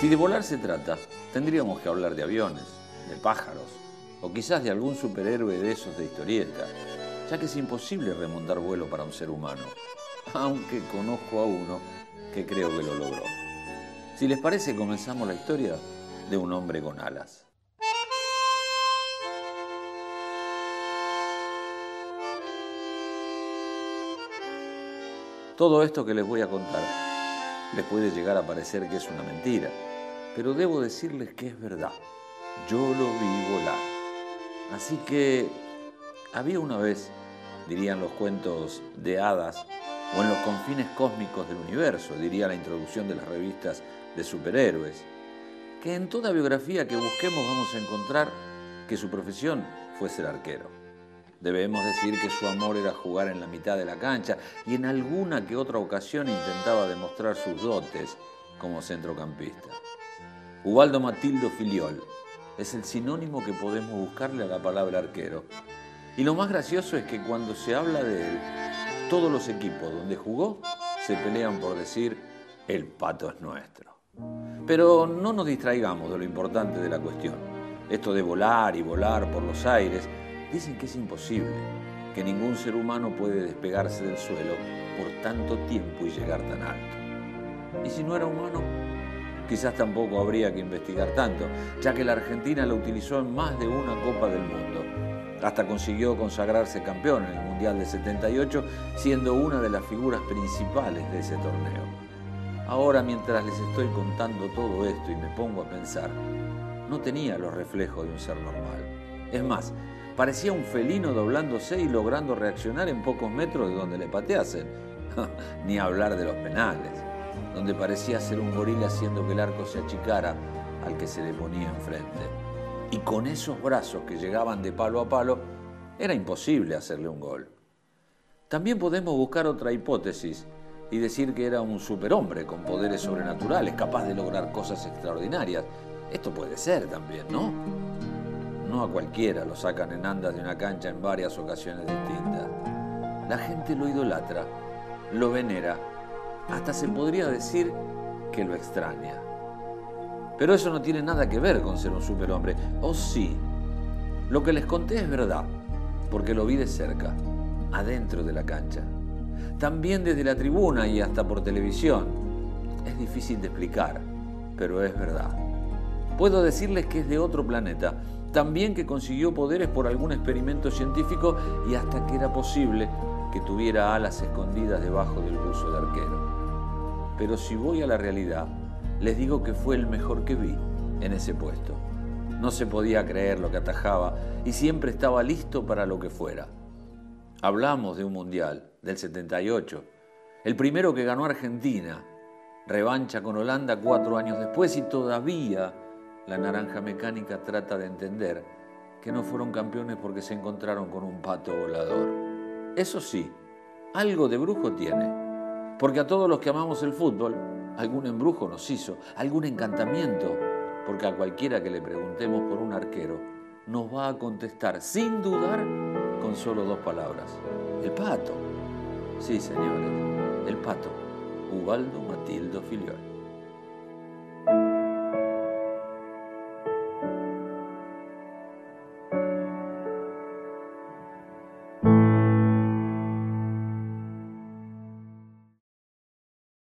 Si de volar se trata, tendríamos que hablar de aviones, de pájaros, o quizás de algún superhéroe de esos de historieta, ya que es imposible remontar vuelo para un ser humano, aunque conozco a uno que creo que lo logró. Si les parece, comenzamos la historia de un hombre con alas. Todo esto que les voy a contar les puede llegar a parecer que es una mentira, pero debo decirles que es verdad. Yo lo vi volar. Así que había una vez, dirían los cuentos de hadas, o en los confines cósmicos del universo, diría la introducción de las revistas de superhéroes, que en toda biografía que busquemos vamos a encontrar que su profesión fue ser arquero. Debemos decir que su amor era jugar en la mitad de la cancha y en alguna que otra ocasión intentaba demostrar sus dotes como centrocampista. Ubaldo Matildo Filiol es el sinónimo que podemos buscarle a la palabra arquero. Y lo más gracioso es que cuando se habla de él, todos los equipos donde jugó se pelean por decir el pato es nuestro. Pero no nos distraigamos de lo importante de la cuestión. Esto de volar y volar por los aires Dicen que es imposible, que ningún ser humano puede despegarse del suelo por tanto tiempo y llegar tan alto. ¿Y si no era humano? Quizás tampoco habría que investigar tanto, ya que la Argentina lo utilizó en más de una Copa del Mundo. Hasta consiguió consagrarse campeón en el Mundial de 78, siendo una de las figuras principales de ese torneo. Ahora, mientras les estoy contando todo esto y me pongo a pensar, no tenía los reflejos de un ser normal. Es más, Parecía un felino doblándose y logrando reaccionar en pocos metros de donde le pateasen. Ni hablar de los penales, donde parecía ser un gorila haciendo que el arco se achicara al que se le ponía enfrente. Y con esos brazos que llegaban de palo a palo, era imposible hacerle un gol. También podemos buscar otra hipótesis y decir que era un superhombre con poderes sobrenaturales, capaz de lograr cosas extraordinarias. Esto puede ser también, ¿no? No a cualquiera lo sacan en andas de una cancha en varias ocasiones distintas. La gente lo idolatra, lo venera, hasta se podría decir que lo extraña. Pero eso no tiene nada que ver con ser un superhombre. ¿O sí? Lo que les conté es verdad, porque lo vi de cerca, adentro de la cancha. También desde la tribuna y hasta por televisión. Es difícil de explicar, pero es verdad. Puedo decirles que es de otro planeta, también que consiguió poderes por algún experimento científico y hasta que era posible que tuviera alas escondidas debajo del buzo de arquero. Pero si voy a la realidad, les digo que fue el mejor que vi en ese puesto. No se podía creer lo que atajaba y siempre estaba listo para lo que fuera. Hablamos de un mundial del 78, el primero que ganó Argentina, revancha con Holanda cuatro años después y todavía la naranja mecánica trata de entender que no fueron campeones porque se encontraron con un pato volador. Eso sí, algo de brujo tiene, porque a todos los que amamos el fútbol, algún embrujo nos hizo, algún encantamiento, porque a cualquiera que le preguntemos por un arquero, nos va a contestar sin dudar con solo dos palabras. El pato. Sí, señores, el pato. Ubaldo Matildo Filiol.